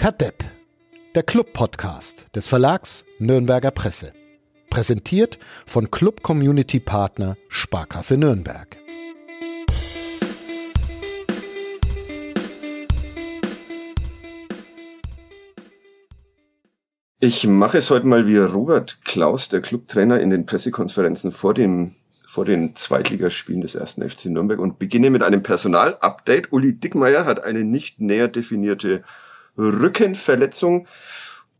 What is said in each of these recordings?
Kadepp, der Club-Podcast des Verlags Nürnberger Presse. Präsentiert von Club Community Partner Sparkasse Nürnberg. Ich mache es heute mal wie Robert Klaus, der Clubtrainer, in den Pressekonferenzen vor dem vor den Zweitligaspielen des ersten FC Nürnberg und beginne mit einem Personalupdate. Uli Dickmeier hat eine nicht näher definierte Rückenverletzung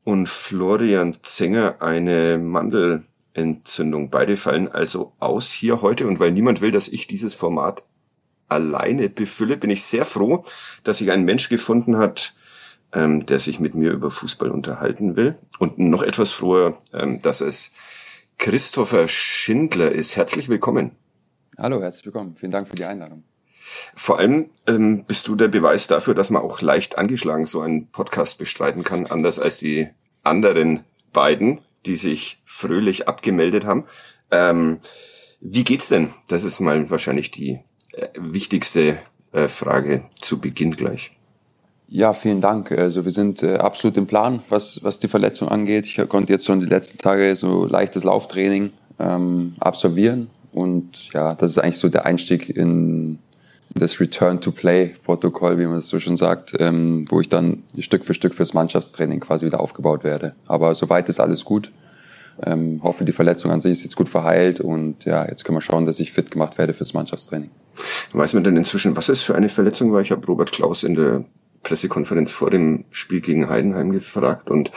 und Florian Zenger eine Mandelentzündung. Beide fallen also aus hier heute und weil niemand will, dass ich dieses Format alleine befülle, bin ich sehr froh, dass sich ein Mensch gefunden hat, ähm, der sich mit mir über Fußball unterhalten will. Und noch etwas froher, ähm, dass es Christopher Schindler ist. Herzlich willkommen. Hallo, herzlich willkommen. Vielen Dank für die Einladung. Vor allem ähm, bist du der Beweis dafür, dass man auch leicht angeschlagen so einen Podcast bestreiten kann, anders als die anderen beiden, die sich fröhlich abgemeldet haben. Ähm, wie geht's denn? Das ist mal wahrscheinlich die äh, wichtigste äh, Frage zu Beginn gleich. Ja, vielen Dank. Also wir sind äh, absolut im Plan, was, was die Verletzung angeht. Ich konnte jetzt schon die letzten Tage so leichtes Lauftraining ähm, absolvieren und ja, das ist eigentlich so der Einstieg in das Return-to-Play-Protokoll, wie man es so schon sagt, ähm, wo ich dann Stück für Stück fürs Mannschaftstraining quasi wieder aufgebaut werde. Aber soweit ist alles gut. Ähm, hoffe, die Verletzung an sich ist jetzt gut verheilt und ja, jetzt können wir schauen, dass ich fit gemacht werde fürs Mannschaftstraining. Weiß man denn inzwischen, was es für eine Verletzung war? Ich habe Robert Klaus in der Pressekonferenz vor dem Spiel gegen Heidenheim gefragt und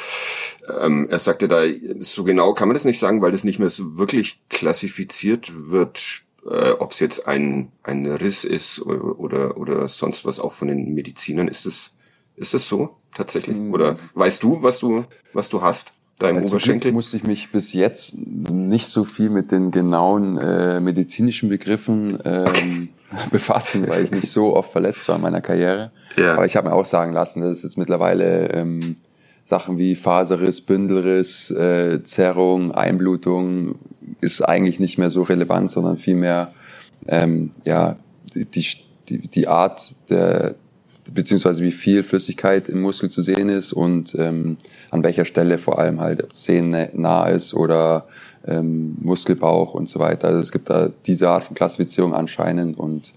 ähm, er sagte da, so genau kann man das nicht sagen, weil das nicht mehr so wirklich klassifiziert wird, äh, ob es jetzt ein, ein Riss ist oder, oder, oder sonst was auch von den Medizinern. Ist das, ist das so tatsächlich? Mhm. Oder weißt du, was du, was du hast? Da im also Oberschenkel? Musste ich mich bis jetzt nicht so viel mit den genauen äh, medizinischen Begriffen ähm, befassen, weil ich nicht so oft verletzt war in meiner Karriere. Ja. Aber ich habe mir auch sagen lassen, dass es jetzt mittlerweile ähm, Sachen wie Faserriss, Bündelriss, äh, Zerrung, Einblutung ist eigentlich nicht mehr so relevant, sondern vielmehr ähm, ja, die, die, die Art der beziehungsweise wie viel Flüssigkeit im Muskel zu sehen ist und ähm, an welcher Stelle vor allem halt Sehnen nah ist oder ähm, Muskelbauch und so weiter. Also es gibt da diese Art von Klassifizierung anscheinend und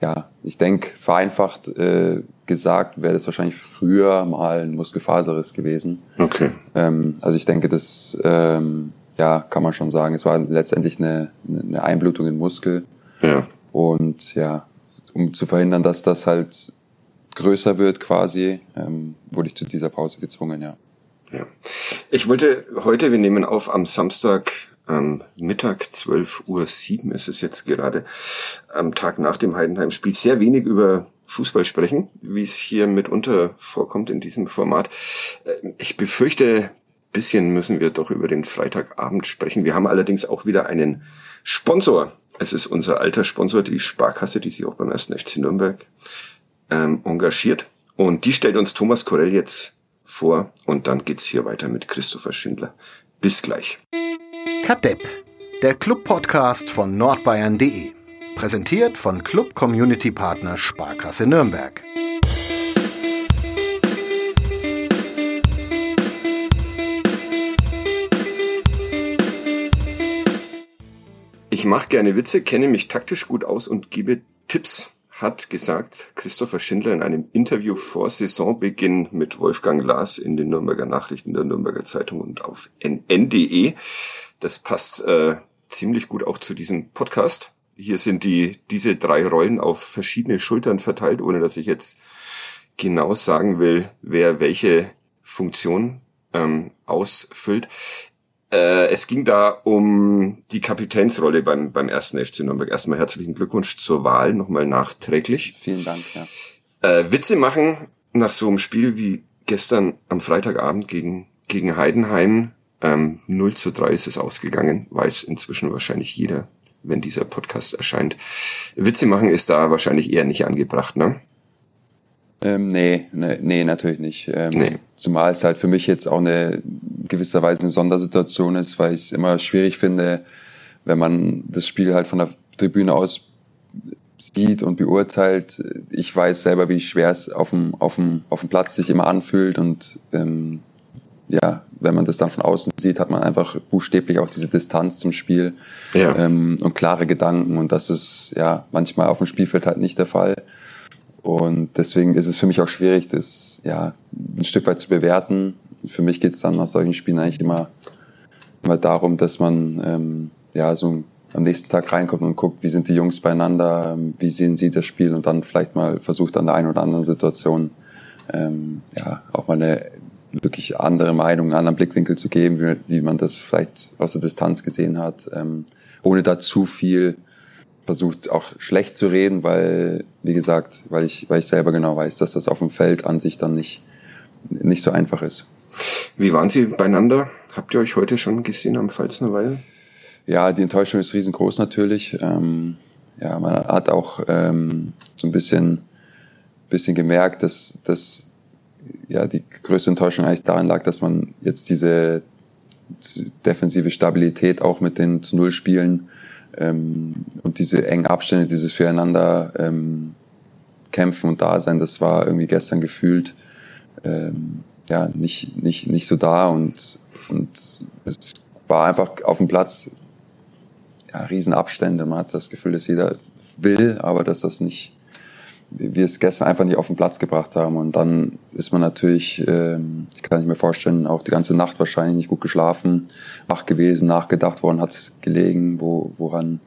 ja, ich denke, vereinfacht äh, gesagt wäre das wahrscheinlich früher mal ein Muskelfaserriss gewesen. Okay. Ähm, also ich denke, das ähm, ja, kann man schon sagen. Es war letztendlich eine, eine Einblutung in Muskel. Ja. Und ja, um zu verhindern, dass das halt größer wird quasi, ähm, wurde ich zu dieser Pause gezwungen, ja. Ja. Ich wollte heute, wir nehmen auf am Samstag ähm, Mittag, 12 Uhr 7 ist es jetzt gerade, am Tag nach dem Heidenheim-Spiel, sehr wenig über Fußball sprechen, wie es hier mitunter vorkommt in diesem Format. Äh, ich befürchte, bisschen müssen wir doch über den Freitagabend sprechen. Wir haben allerdings auch wieder einen Sponsor. Es ist unser alter Sponsor, die Sparkasse, die sich auch beim ersten FC Nürnberg ähm, engagiert. Und die stellt uns Thomas Korell jetzt vor und dann geht's hier weiter mit Christopher Schindler. Bis gleich. Kadepp, der Club-Podcast von nordbayern.de. Präsentiert von Club Community Partner Sparkasse Nürnberg. Mache gerne Witze, kenne mich taktisch gut aus und gebe Tipps, hat gesagt Christopher Schindler in einem Interview vor Saisonbeginn mit Wolfgang Lars in den Nürnberger Nachrichten der Nürnberger Zeitung und auf nn.de. Das passt äh, ziemlich gut auch zu diesem Podcast. Hier sind die diese drei Rollen auf verschiedene Schultern verteilt, ohne dass ich jetzt genau sagen will, wer welche Funktion ähm, ausfüllt. Äh, es ging da um die Kapitänsrolle beim, beim ersten FC Nürnberg. Erstmal herzlichen Glückwunsch zur Wahl, nochmal nachträglich. Vielen Dank, ja. Äh, Witze machen nach so einem Spiel wie gestern am Freitagabend gegen, gegen Heidenheim. Ähm, 0 zu 3 ist es ausgegangen, weiß inzwischen wahrscheinlich jeder, wenn dieser Podcast erscheint. Witze machen ist da wahrscheinlich eher nicht angebracht, ne? Ähm, nee, nee, nee, natürlich nicht. Ähm, nee. Zumal es halt für mich jetzt auch eine gewisserweise eine Sondersituation ist, weil ich es immer schwierig finde, wenn man das Spiel halt von der Tribüne aus sieht und beurteilt. Ich weiß selber, wie schwer es auf dem, auf dem, auf dem Platz sich immer anfühlt und ähm, ja, wenn man das dann von außen sieht, hat man einfach buchstäblich auch diese Distanz zum Spiel ja. ähm, und klare Gedanken und das ist ja manchmal auf dem Spielfeld halt nicht der Fall. Und deswegen ist es für mich auch schwierig, das ja ein Stück weit zu bewerten. Für mich geht es dann nach solchen Spielen eigentlich immer, immer darum, dass man ähm, ja so am nächsten Tag reinkommt und guckt, wie sind die Jungs beieinander, ähm, wie sehen sie das Spiel und dann vielleicht mal versucht an der einen oder anderen Situation ähm, ja auch mal eine wirklich andere Meinung, einen anderen Blickwinkel zu geben, wie, wie man das vielleicht aus der Distanz gesehen hat, ähm, ohne da zu viel versucht auch schlecht zu reden, weil, wie gesagt, weil ich, weil ich selber genau weiß, dass das auf dem Feld an sich dann nicht, nicht so einfach ist. Wie waren Sie beieinander? Habt ihr euch heute schon gesehen am Pfalznerweil? Ja, die Enttäuschung ist riesengroß natürlich. Ähm, ja, man hat auch ähm, so ein bisschen, bisschen gemerkt, dass, dass ja, die größte Enttäuschung eigentlich daran lag, dass man jetzt diese defensive Stabilität auch mit den zu Null Spielen ähm, und diese engen Abstände, dieses Füreinander ähm, kämpfen und da sein, das war irgendwie gestern gefühlt ähm, ja nicht nicht nicht so da und und es war einfach auf dem Platz ja, Riesenabstände. Man hat das Gefühl, dass jeder will, aber dass das nicht wir es gestern einfach nicht auf den Platz gebracht haben. Und dann ist man natürlich, ähm, kann ich mir vorstellen, auch die ganze Nacht wahrscheinlich nicht gut geschlafen, wach gewesen, nachgedacht, woran hat es gelegen, wo, woran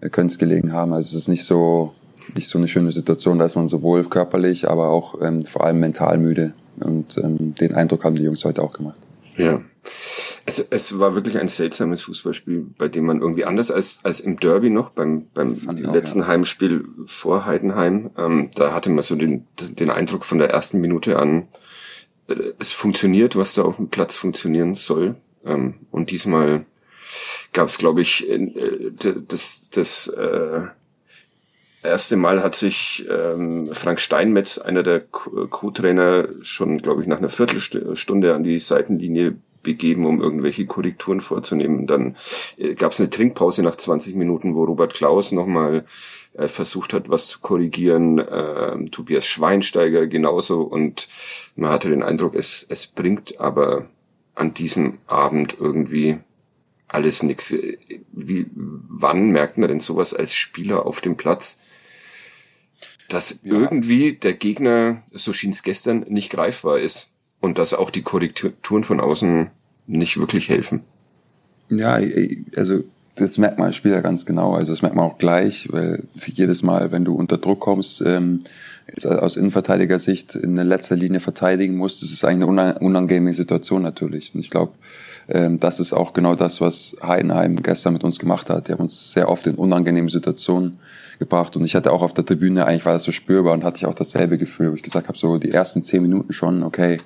könnte es gelegen haben. Also es ist nicht so, nicht so eine schöne Situation, da ist man sowohl körperlich, aber auch ähm, vor allem mental müde. Und ähm, den Eindruck haben die Jungs heute auch gemacht. Ja. Es, es war wirklich ein seltsames Fußballspiel, bei dem man irgendwie anders als, als im Derby noch, beim, beim letzten auch, ja. Heimspiel vor Heidenheim, ähm, da hatte man so den, den Eindruck von der ersten Minute an, äh, es funktioniert, was da auf dem Platz funktionieren soll. Ähm, und diesmal gab es, glaube ich, äh, das, das äh, erste Mal hat sich ähm, Frank Steinmetz, einer der Co-Trainer, schon, glaube ich, nach einer Viertelstunde an die Seitenlinie begeben, um irgendwelche Korrekturen vorzunehmen. Dann äh, gab es eine Trinkpause nach 20 Minuten, wo Robert Klaus nochmal äh, versucht hat, was zu korrigieren. Äh, Tobias Schweinsteiger genauso. Und man hatte den Eindruck, es, es bringt aber an diesem Abend irgendwie alles nichts. Wie, wann merkt man denn sowas als Spieler auf dem Platz? Dass ja. irgendwie der Gegner, so schien es gestern, nicht greifbar ist und dass auch die Korrekturen von außen nicht wirklich helfen. Ja, also das merkt man als Spieler ganz genau. Also das merkt man auch gleich, weil jedes Mal, wenn du unter Druck kommst, ähm, aus Innenverteidiger-Sicht in der letzter Linie verteidigen musst, das ist eigentlich eine unangenehme Situation natürlich. Und ich glaube, ähm, das ist auch genau das, was Heidenheim gestern mit uns gemacht hat. Die haben uns sehr oft in unangenehmen Situationen gebracht. Und ich hatte auch auf der Tribüne, eigentlich war das so spürbar und hatte ich auch dasselbe Gefühl, wo ich gesagt habe, so die ersten zehn Minuten schon, okay,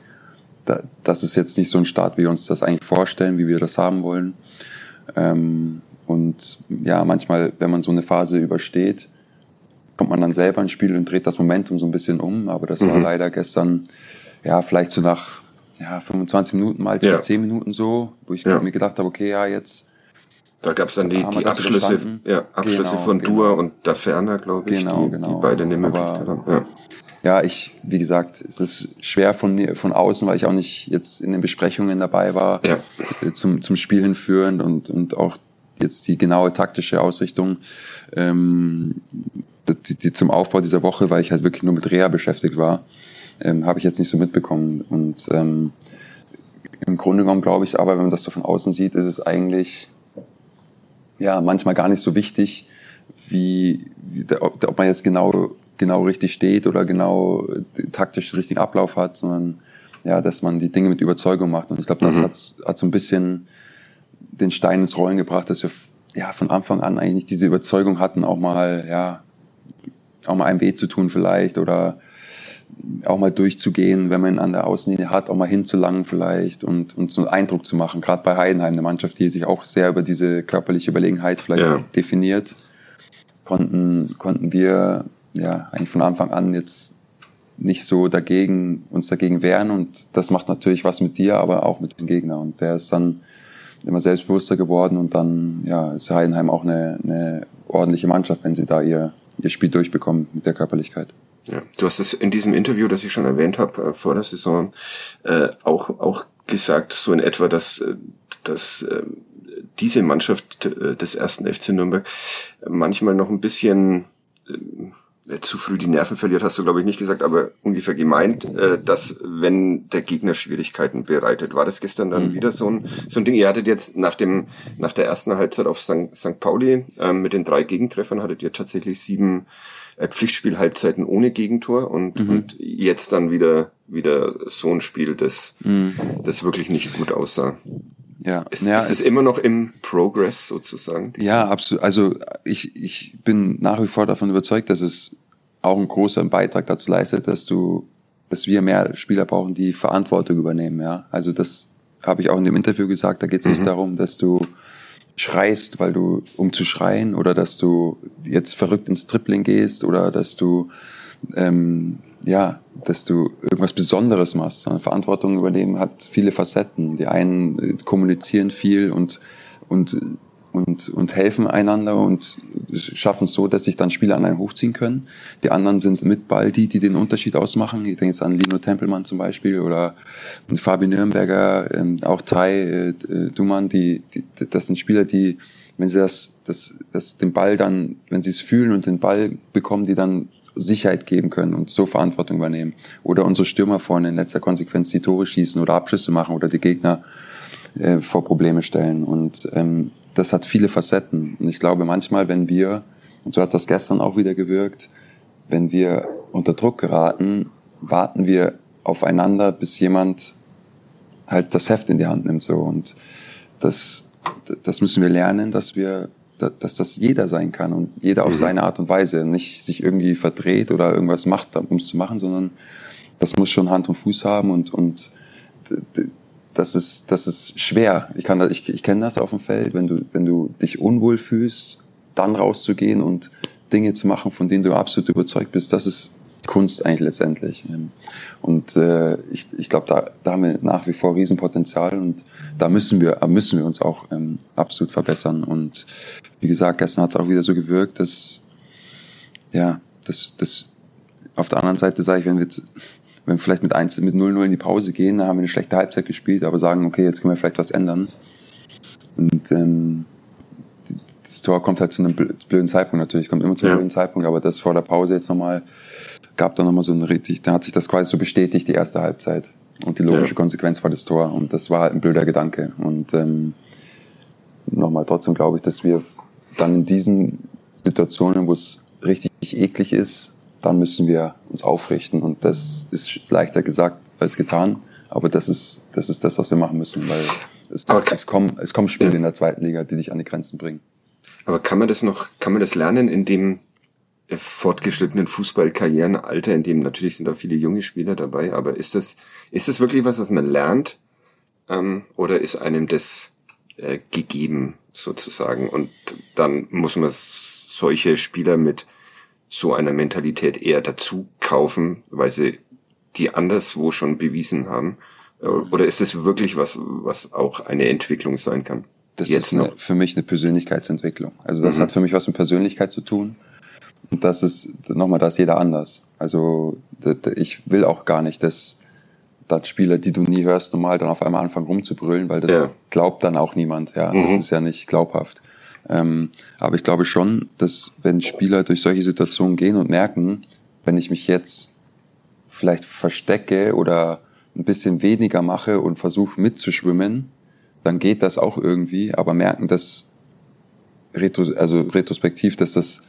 da, das ist jetzt nicht so ein Start, wie wir uns das eigentlich vorstellen, wie wir das haben wollen. Ähm, und ja, manchmal, wenn man so eine Phase übersteht, kommt man dann selber ins Spiel und dreht das Momentum so ein bisschen um. Aber das mhm. war leider gestern, ja, vielleicht so nach ja, 25 Minuten mal ja. 10 Minuten so, wo ich ja. mir gedacht habe, okay, ja, jetzt. Da gab es dann die, die Abschlüsse, ja, Abschlüsse genau, von genau. Dua und da Ferner, glaube ich, genau, die, genau. die beide eine Möglichkeit haben. Ja ja, ich, wie gesagt, es ist schwer von mir, von außen, weil ich auch nicht jetzt in den Besprechungen dabei war, ja. Äh, zum, zum Spiel hinführend und, und auch jetzt die genaue taktische Ausrichtung, ähm, die, die zum Aufbau dieser Woche, weil ich halt wirklich nur mit Reha beschäftigt war, ähm, habe ich jetzt nicht so mitbekommen. Und ähm, im Grunde genommen glaube ich aber, wenn man das so von außen sieht, ist es eigentlich ja manchmal gar nicht so wichtig, wie, wie ob man jetzt genau genau richtig steht oder genau taktisch den richtigen Ablauf hat, sondern ja, dass man die Dinge mit Überzeugung macht. Und ich glaube, das mhm. hat, hat so ein bisschen den Stein ins Rollen gebracht, dass wir ja von Anfang an eigentlich diese Überzeugung hatten, auch mal, ja, auch mal einem weh zu tun vielleicht oder auch mal durchzugehen, wenn man an der Außenlinie hat, auch mal hinzulangen vielleicht und, und so einen Eindruck zu machen. Gerade bei Heidenheim, eine Mannschaft, die sich auch sehr über diese körperliche Überlegenheit vielleicht ja. definiert, konnten, konnten wir ja eigentlich von Anfang an jetzt nicht so dagegen, uns dagegen wehren und das macht natürlich was mit dir, aber auch mit dem Gegner und der ist dann immer selbstbewusster geworden und dann ja, ist Heidenheim auch eine, eine ordentliche Mannschaft, wenn sie da ihr, ihr Spiel durchbekommen mit der Körperlichkeit. Ja, du hast es in diesem Interview, das ich schon erwähnt habe, äh, vor der Saison, äh, auch, auch gesagt, so in etwa, dass, äh, dass äh, diese Mannschaft äh, des ersten FC Nürnberg manchmal noch ein bisschen äh, zu früh die Nerven verliert, hast du glaube ich nicht gesagt, aber ungefähr gemeint, äh, dass wenn der Gegner Schwierigkeiten bereitet, war das gestern dann mhm. wieder so ein so ein Ding. Ihr hattet jetzt nach dem nach der ersten Halbzeit auf St. St. Pauli äh, mit den drei Gegentreffern hattet ihr tatsächlich sieben äh, Pflichtspielhalbzeiten ohne Gegentor und, mhm. und jetzt dann wieder wieder so ein Spiel, das mhm. das wirklich nicht gut aussah. Ja, ist, ja, ist es immer noch im Progress sozusagen? Ja, absolut. Also ich, ich bin nach wie vor davon überzeugt, dass es auch einen großen Beitrag dazu leistet, dass du, dass wir mehr Spieler brauchen, die Verantwortung übernehmen. Ja, also das habe ich auch in dem Interview gesagt. Da geht es mhm. nicht darum, dass du schreist, weil du um zu schreien oder dass du jetzt verrückt ins Tripling gehst oder dass du ähm, ja, dass du irgendwas Besonderes machst. Verantwortung übernehmen hat viele Facetten. Die einen äh, kommunizieren viel und, und, und, und helfen einander und schaffen es so, dass sich dann Spieler an einen hochziehen können. Die anderen sind mit Ball die, die den Unterschied ausmachen. Ich denke jetzt an Lino Tempelmann zum Beispiel oder Fabi Nürnberger, ähm, auch Tai äh, äh, Dumann, die, die, das sind Spieler, die, wenn sie das, das, das, den Ball dann, wenn sie es fühlen und den Ball bekommen, die dann Sicherheit geben können und so Verantwortung übernehmen. Oder unsere Stürmer vorne in letzter Konsequenz die Tore schießen oder Abschlüsse machen oder die Gegner äh, vor Probleme stellen. Und ähm, das hat viele Facetten. Und ich glaube manchmal, wenn wir, und so hat das gestern auch wieder gewirkt, wenn wir unter Druck geraten, warten wir aufeinander, bis jemand halt das Heft in die Hand nimmt so und das das müssen wir lernen, dass wir dass das jeder sein kann und jeder auf mhm. seine Art und Weise nicht sich irgendwie verdreht oder irgendwas macht, um es zu machen, sondern das muss schon Hand und Fuß haben und, und das ist, das ist schwer. Ich kann das, ich, ich kenne das auf dem Feld, wenn du, wenn du dich unwohl fühlst, dann rauszugehen und Dinge zu machen, von denen du absolut überzeugt bist, das ist Kunst eigentlich letztendlich. Und äh, ich, ich glaube, da, da haben wir nach wie vor Riesenpotenzial und da müssen wir, müssen wir uns auch ähm, absolut verbessern. Und wie gesagt, gestern hat es auch wieder so gewirkt, dass ja, das, das auf der anderen Seite sage ich, wenn wir jetzt, wenn wir vielleicht mit 1, mit 0-0 in die Pause gehen, dann haben wir eine schlechte Halbzeit gespielt, aber sagen, okay, jetzt können wir vielleicht was ändern. Und ähm, das Tor kommt halt zu einem blöden Zeitpunkt natürlich, kommt immer zu einem ja. blöden Zeitpunkt, aber das vor der Pause jetzt nochmal, gab da nochmal so eine richtig, da hat sich das quasi so bestätigt, die erste Halbzeit. Und die logische ja. Konsequenz war das Tor. Und das war halt ein blöder Gedanke. Und ähm, nochmal trotzdem glaube ich, dass wir dann in diesen Situationen, wo es richtig eklig ist, dann müssen wir uns aufrichten. Und das ist leichter gesagt als getan. Aber das ist, das ist das, was wir machen müssen, weil es, okay. es, kommen, es kommen Spiele in der zweiten Liga, die dich an die Grenzen bringen. Aber kann man das noch, kann man das lernen, in dem fortgeschrittenen Fußballkarrierenalter, in dem natürlich sind da viele junge Spieler dabei, aber ist das, ist das wirklich was, was man lernt? Ähm, oder ist einem das äh, gegeben, sozusagen? Und dann muss man solche Spieler mit so einer Mentalität eher dazu kaufen, weil sie die anderswo schon bewiesen haben? Äh, oder ist es wirklich was, was auch eine Entwicklung sein kann? Das Jetzt ist eine, für mich eine Persönlichkeitsentwicklung. Also das mhm. hat für mich was mit Persönlichkeit zu tun. Und das ist, nochmal, da ist jeder anders. Also ich will auch gar nicht, dass, dass Spieler, die du nie hörst, normal dann auf einmal anfangen rumzubrüllen, weil das ja. glaubt dann auch niemand. Ja, mhm. das ist ja nicht glaubhaft. Ähm, aber ich glaube schon, dass wenn Spieler durch solche Situationen gehen und merken, wenn ich mich jetzt vielleicht verstecke oder ein bisschen weniger mache und versuche mitzuschwimmen, dann geht das auch irgendwie, aber merken, dass retro, also retrospektiv, dass das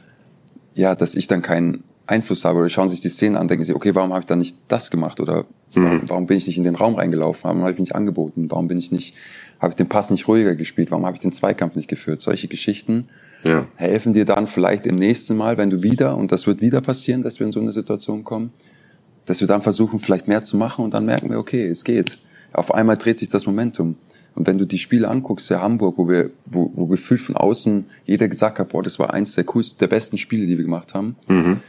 ja, dass ich dann keinen Einfluss habe oder schauen sich die Szenen an, denken sie, okay, warum habe ich dann nicht das gemacht oder mhm. warum bin ich nicht in den Raum reingelaufen, warum habe ich nicht angeboten, warum bin ich nicht, habe ich den Pass nicht ruhiger gespielt, warum habe ich den Zweikampf nicht geführt, solche Geschichten ja. helfen dir dann vielleicht im nächsten Mal, wenn du wieder, und das wird wieder passieren, dass wir in so eine Situation kommen, dass wir dann versuchen, vielleicht mehr zu machen und dann merken wir, okay, es geht. Auf einmal dreht sich das Momentum. Und wenn du die Spiele anguckst, der Hamburg, wo wir, wo, wo gefühlt von außen jeder gesagt hat, boah, das war eins der coolsten, der besten Spiele, die wir gemacht haben, mhm.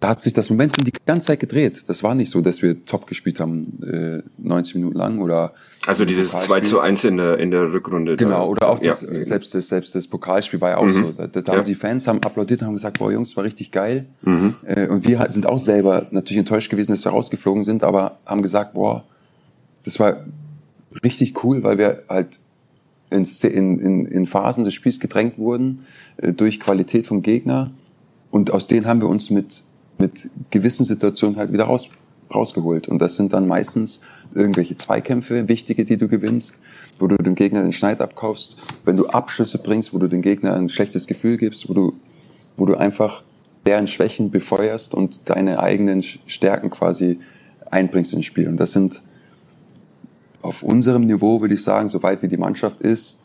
da hat sich das Momentum die ganze Zeit gedreht. Das war nicht so, dass wir top gespielt haben, äh, 90 Minuten lang oder Also dieses 2 zu 1 in der, in der Rückrunde. Genau, oder auch das, ja. selbst, das, selbst das Pokalspiel war ja auch mhm. so. Da, da ja. haben die Fans haben applaudiert und haben gesagt, boah Jungs, war richtig geil. Mhm. Äh, und wir sind auch selber natürlich enttäuscht gewesen, dass wir rausgeflogen sind, aber haben gesagt, boah, das war richtig cool, weil wir halt in, in, in Phasen des Spiels gedrängt wurden äh, durch Qualität vom Gegner. Und aus denen haben wir uns mit, mit gewissen Situationen halt wieder raus, rausgeholt. Und das sind dann meistens irgendwelche Zweikämpfe, wichtige, die du gewinnst, wo du dem Gegner den Schneid abkaufst, wenn du Abschlüsse bringst, wo du dem Gegner ein schlechtes Gefühl gibst, wo du, wo du einfach deren Schwächen befeuerst und deine eigenen Stärken quasi einbringst ins Spiel. Und das sind auf unserem Niveau, würde ich sagen, soweit wie die Mannschaft ist,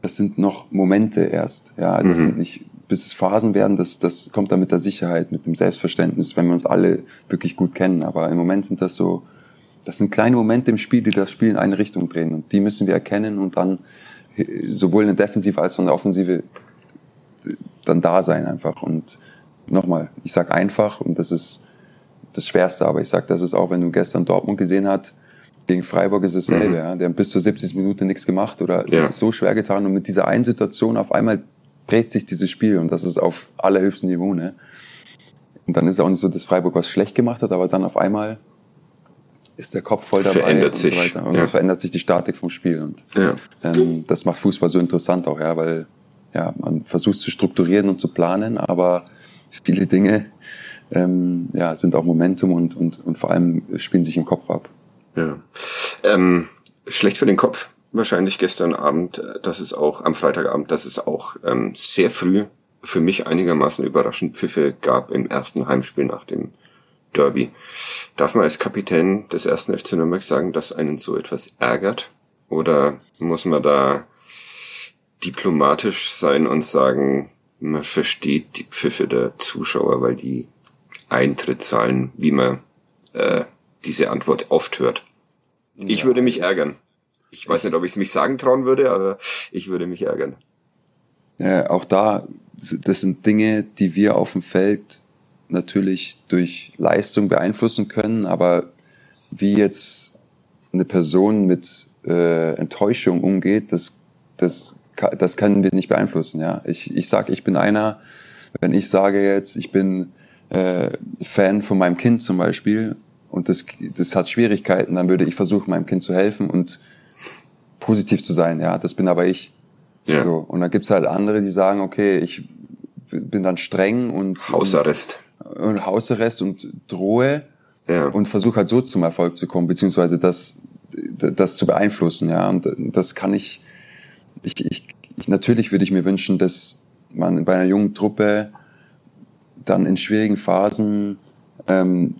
das sind noch Momente erst. Ja, das mhm. sind nicht, bis es Phasen werden, das, das kommt dann mit der Sicherheit, mit dem Selbstverständnis, wenn wir uns alle wirklich gut kennen. Aber im Moment sind das so, das sind kleine Momente im Spiel, die das Spiel in eine Richtung drehen. Und die müssen wir erkennen und dann sowohl in der Defensive als auch in der Offensive dann da sein einfach. Und nochmal, ich sag einfach und das ist das Schwerste, aber ich sag, das ist auch, wenn du gestern Dortmund gesehen hast, gegen Freiburg ist es dasselbe. Mhm. Ja. Die haben bis zur 70. Minute nichts gemacht oder ja. ist so schwer getan. Und mit dieser einen Situation auf einmal dreht sich dieses Spiel und das ist auf allerhöchstem Niveau. Ne? Und dann ist es auch nicht so, dass Freiburg was schlecht gemacht hat, aber dann auf einmal ist der Kopf voll dabei verändert und sich. so weiter. Und ja. es verändert sich die Statik vom Spiel. Und ja. ähm, das macht Fußball so interessant auch, ja, weil ja, man versucht zu strukturieren und zu planen, aber viele Dinge ähm, ja, sind auch Momentum und, und, und vor allem spielen sich im Kopf ab. Ja. Ähm, schlecht für den Kopf wahrscheinlich gestern Abend, das ist auch am Freitagabend, dass es auch ähm, sehr früh für mich einigermaßen überraschend Pfiffe gab im ersten Heimspiel nach dem Derby. Darf man als Kapitän des ersten FC Nürnberg sagen, dass einen so etwas ärgert? Oder muss man da diplomatisch sein und sagen, man versteht die Pfiffe der Zuschauer, weil die Eintritt zahlen, wie man äh, diese Antwort oft hört? Ich ja. würde mich ärgern. Ich weiß nicht, ob ich es mich sagen trauen würde, aber ich würde mich ärgern. Ja, auch da, das sind Dinge, die wir auf dem Feld natürlich durch Leistung beeinflussen können, aber wie jetzt eine Person mit äh, Enttäuschung umgeht, das, das, das können wir nicht beeinflussen. Ja, ich, ich sag, ich bin einer, wenn ich sage jetzt, ich bin äh, Fan von meinem Kind zum Beispiel und das, das hat Schwierigkeiten, dann würde ich versuchen, meinem Kind zu helfen und positiv zu sein. Ja, das bin aber ich. Ja. So, und dann gibt's halt andere, die sagen, okay, ich bin dann streng und Hausarrest. Und, und Hausarrest und drohe ja. und versuche halt so zum Erfolg zu kommen, beziehungsweise das, das zu beeinflussen. Ja, und das kann ich, ich, ich, ich natürlich würde ich mir wünschen, dass man bei einer jungen Truppe dann in schwierigen Phasen ähm,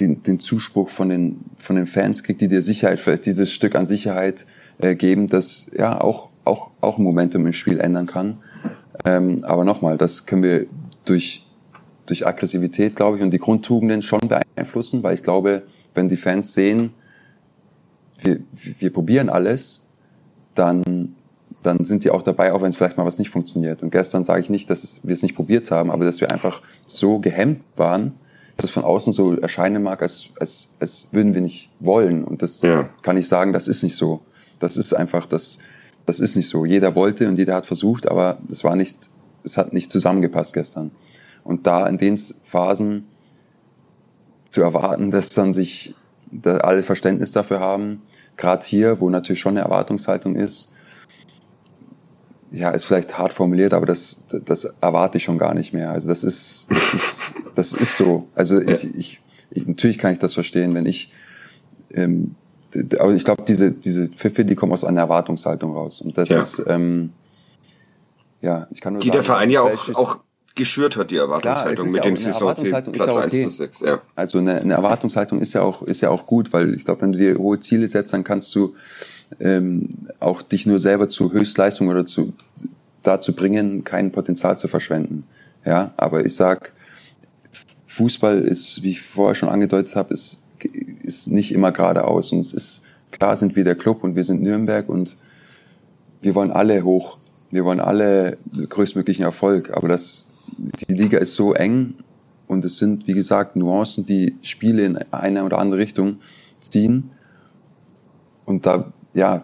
den, den Zuspruch von den, von den Fans kriegt, die dir Sicherheit, vielleicht dieses Stück an Sicherheit äh, geben, das ja auch, auch, auch Momentum im Spiel ändern kann. Ähm, aber nochmal, das können wir durch, durch Aggressivität, glaube ich, und die Grundtugenden schon beeinflussen, weil ich glaube, wenn die Fans sehen, wir, wir probieren alles, dann, dann sind die auch dabei, auch wenn es vielleicht mal was nicht funktioniert. Und gestern sage ich nicht, dass wir es nicht probiert haben, aber dass wir einfach so gehemmt waren, es von außen so erscheinen mag, als, als, als würden wir nicht wollen. Und das ja. kann ich sagen, das ist nicht so. Das ist einfach, das, das ist nicht so. Jeder wollte und jeder hat versucht, aber es war nicht, es hat nicht zusammengepasst gestern. Und da in den Phasen zu erwarten, dass dann sich da alle Verständnis dafür haben, gerade hier, wo natürlich schon eine Erwartungshaltung ist, ja, ist vielleicht hart formuliert, aber das, das erwarte ich schon gar nicht mehr. Also das ist, das ist, das ist so. Also ich, ich, ich, natürlich kann ich das verstehen, wenn ich, ähm, aber ich glaube, diese, diese Pfiffe, die kommen aus einer Erwartungshaltung raus. Und das ja. ist, ähm, ja, ich kann nur Die sagen, der Verein ja auch, auch geschürt hat, die Erwartungshaltung mit ja dem Saisonziel Platz ja 1 okay. plus 6. Ja. Also eine, eine Erwartungshaltung ist ja auch, ist ja auch gut, weil ich glaube, wenn du dir hohe Ziele setzt, dann kannst du ähm, auch dich nur selber zu Höchstleistung oder zu dazu bringen, kein Potenzial zu verschwenden. Ja, aber ich sag, Fußball ist, wie ich vorher schon angedeutet habe, ist, ist nicht immer geradeaus. Und es ist, klar sind wir der Club und wir sind Nürnberg und wir wollen alle hoch. Wir wollen alle größtmöglichen Erfolg. Aber das, die Liga ist so eng und es sind, wie gesagt, Nuancen, die Spiele in eine oder andere Richtung ziehen. und da, ja,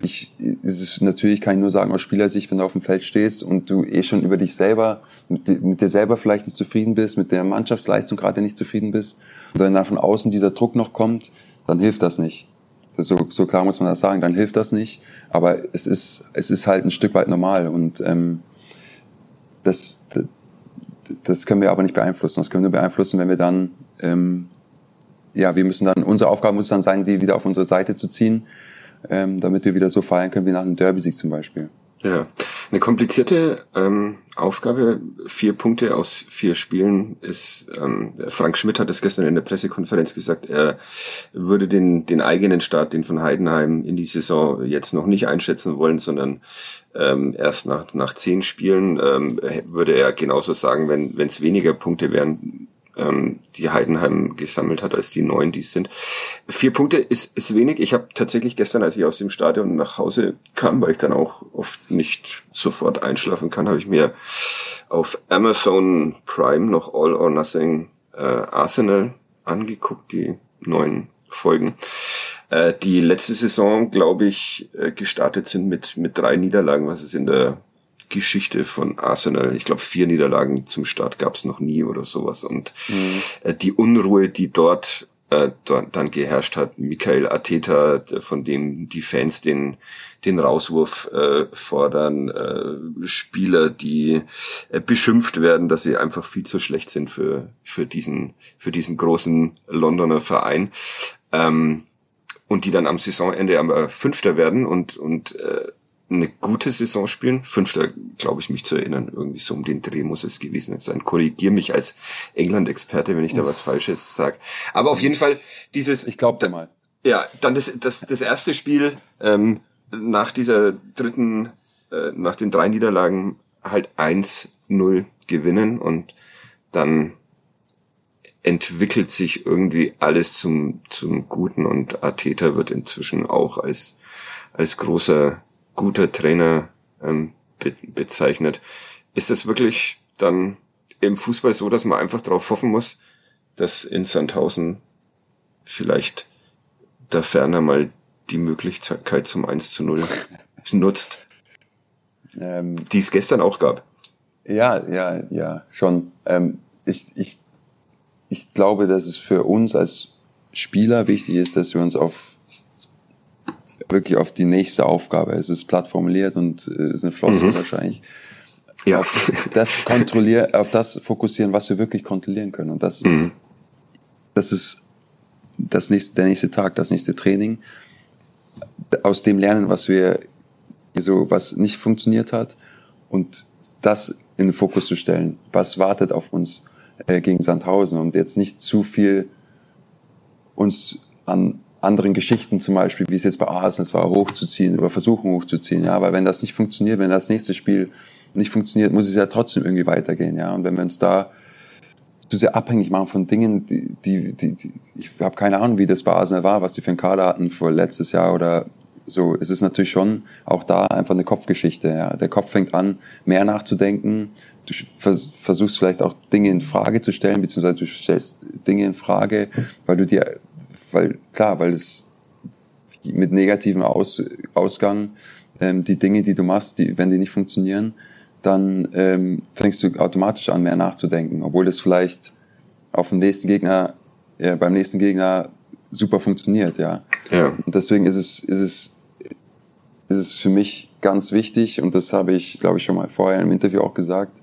ich, ist es natürlich, kann ich nur sagen, aus Spielersicht, wenn du auf dem Feld stehst und du eh schon über dich selber, mit, mit dir selber vielleicht nicht zufrieden bist, mit der Mannschaftsleistung gerade nicht zufrieden bist, und wenn dann von außen dieser Druck noch kommt, dann hilft das nicht. Das so, so klar muss man das sagen, dann hilft das nicht. Aber es ist, es ist halt ein Stück weit normal und ähm, das, das können wir aber nicht beeinflussen. Das können wir beeinflussen, wenn wir dann, ähm, ja, wir müssen dann, unsere Aufgabe muss dann sein, die wieder auf unsere Seite zu ziehen, ähm, damit wir wieder so feiern können wie nach einem Derby-Sieg zum Beispiel. Ja, eine komplizierte ähm, Aufgabe. Vier Punkte aus vier Spielen ist. Ähm, Frank Schmidt hat es gestern in der Pressekonferenz gesagt. Er würde den den eigenen Start, den von Heidenheim in die Saison jetzt noch nicht einschätzen wollen, sondern ähm, erst nach nach zehn Spielen ähm, würde er genauso sagen, wenn wenn es weniger Punkte wären, ähm, die Heidenheim gesammelt hat, als die neun, die es sind. Vier Punkte ist, ist wenig. Ich habe tatsächlich gestern, als ich aus dem Stadion nach Hause kam, weil ich dann auch oft nicht sofort einschlafen kann, habe ich mir auf Amazon Prime noch All or Nothing äh, Arsenal angeguckt, die neuen Folgen äh, die letzte Saison, glaube ich, äh, gestartet sind mit, mit drei Niederlagen, was es in der Geschichte von Arsenal. Ich glaube, vier Niederlagen zum Start gab es noch nie oder sowas. Und mhm. äh, die Unruhe, die dort äh, dann geherrscht hat, Michael Arteta, von dem die Fans den den Rauswurf äh, fordern, äh, Spieler, die äh, beschimpft werden, dass sie einfach viel zu schlecht sind für für diesen für diesen großen Londoner Verein. Ähm, und die dann am Saisonende am äh, Fünfter werden und und äh, eine gute Saison spielen. Fünfter, glaube ich, mich zu erinnern. Irgendwie so um den Dreh muss es gewesen sein. Korrigier mich als England-Experte, wenn ich da was Falsches sag. Aber auf jeden Fall dieses. Ich glaube mal. Ja, dann das, das, das erste Spiel ähm, nach dieser dritten, äh, nach den drei Niederlagen halt 1-0 gewinnen und dann entwickelt sich irgendwie alles zum, zum Guten und Arteta wird inzwischen auch als, als großer guter Trainer ähm, be bezeichnet. Ist es wirklich dann im Fußball so, dass man einfach darauf hoffen muss, dass in Sandhausen vielleicht der Ferner mal die Möglichkeit zum 1 zu 0 nutzt, ähm, die es gestern auch gab. Ja, ja, ja, schon. Ähm, ich, ich, ich glaube, dass es für uns als Spieler wichtig ist, dass wir uns auf wirklich auf die nächste Aufgabe. Es ist platt formuliert und äh, ist eine Flosse mhm. wahrscheinlich. Ja. Auf das kontrollieren, auf das fokussieren, was wir wirklich kontrollieren können. Und das, mhm. das ist das nächste, der nächste Tag, das nächste Training. Aus dem lernen, was wir so, was nicht funktioniert hat und das in den Fokus zu stellen. Was wartet auf uns äh, gegen Sandhausen und jetzt nicht zu viel uns an anderen Geschichten zum Beispiel, wie es jetzt bei Arsenal war, hochzuziehen oder versuchen hochzuziehen, ja, weil wenn das nicht funktioniert, wenn das nächste Spiel nicht funktioniert, muss es ja trotzdem irgendwie weitergehen, ja, und wenn wir uns da zu sehr abhängig machen von Dingen, die, die, die, ich habe keine Ahnung, wie das bei Arsenal war, was die für einen Kader hatten vor letztes Jahr oder so, es ist natürlich schon auch da einfach eine Kopfgeschichte, ja, der Kopf fängt an, mehr nachzudenken, du versuchst vielleicht auch Dinge in Frage zu stellen, beziehungsweise du stellst Dinge in Frage, weil du dir weil klar, weil es mit negativem Aus, Ausgang ähm, die Dinge, die du machst, die, wenn die nicht funktionieren, dann ähm, fängst du automatisch an, mehr nachzudenken, obwohl das vielleicht auf dem nächsten Gegner, äh, beim nächsten Gegner super funktioniert, ja. ja. Und deswegen ist es, ist es, ist es für mich ganz wichtig, und das habe ich, glaube ich, schon mal vorher im Interview auch gesagt,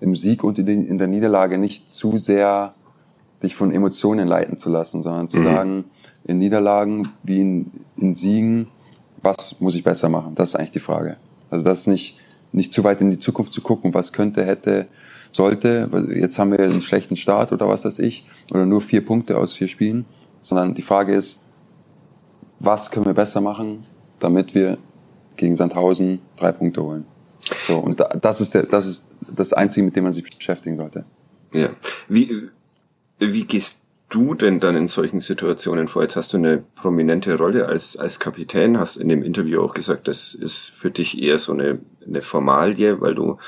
im Sieg und in der Niederlage nicht zu sehr dich von Emotionen leiten zu lassen, sondern zu mhm. sagen, in Niederlagen wie in, in Siegen, was muss ich besser machen? Das ist eigentlich die Frage. Also das nicht, nicht zu weit in die Zukunft zu gucken, was könnte, hätte, sollte. Jetzt haben wir einen schlechten Start oder was weiß ich, oder nur vier Punkte aus vier Spielen, sondern die Frage ist, was können wir besser machen, damit wir gegen Sandhausen drei Punkte holen. So, und das ist der, das ist das Einzige, mit dem man sich beschäftigen sollte. Ja. Wie, wie gehst du denn dann in solchen Situationen vor? Jetzt hast du eine prominente Rolle als, als Kapitän, hast in dem Interview auch gesagt, das ist für dich eher so eine, eine Formalie, weil du,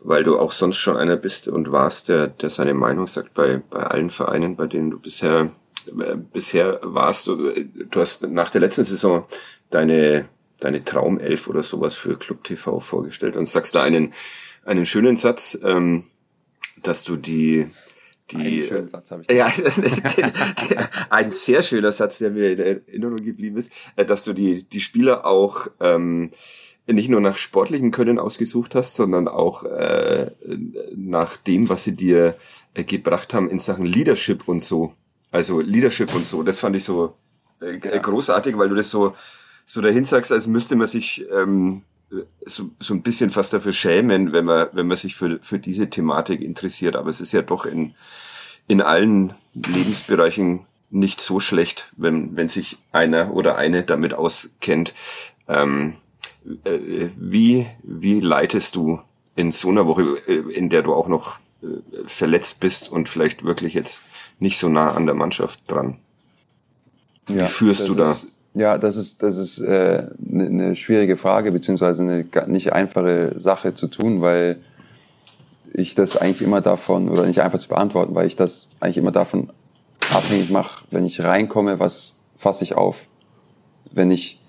weil du auch sonst schon einer bist und warst, der, der seine Meinung sagt bei, bei allen Vereinen, bei denen du bisher äh, bisher warst. Du, du hast nach der letzten Saison deine deine Traumelf oder sowas für Club TV vorgestellt und sagst da einen einen schönen Satz, ähm, dass du die die äh, Satz ich ja ein sehr schöner Satz, der mir in Erinnerung geblieben ist, äh, dass du die die Spieler auch ähm, nicht nur nach sportlichem Können ausgesucht hast, sondern auch äh, nach dem, was sie dir äh, gebracht haben in Sachen Leadership und so. Also Leadership und so. Das fand ich so äh, ja. großartig, weil du das so so dahin sagst, als müsste man sich ähm, so, so ein bisschen fast dafür schämen, wenn man wenn man sich für für diese Thematik interessiert. Aber es ist ja doch in in allen Lebensbereichen nicht so schlecht, wenn wenn sich einer oder eine damit auskennt. Ähm, äh, wie, wie leitest du in so einer Woche, äh, in der du auch noch äh, verletzt bist und vielleicht wirklich jetzt nicht so nah an der Mannschaft dran? Wie ja, führst du da? Ist, ja, das ist, das ist äh, eine ne schwierige Frage, beziehungsweise eine nicht einfache Sache zu tun, weil ich das eigentlich immer davon, oder nicht einfach zu beantworten, weil ich das eigentlich immer davon abhängig mache, wenn ich reinkomme, was fasse ich auf. Wenn ich,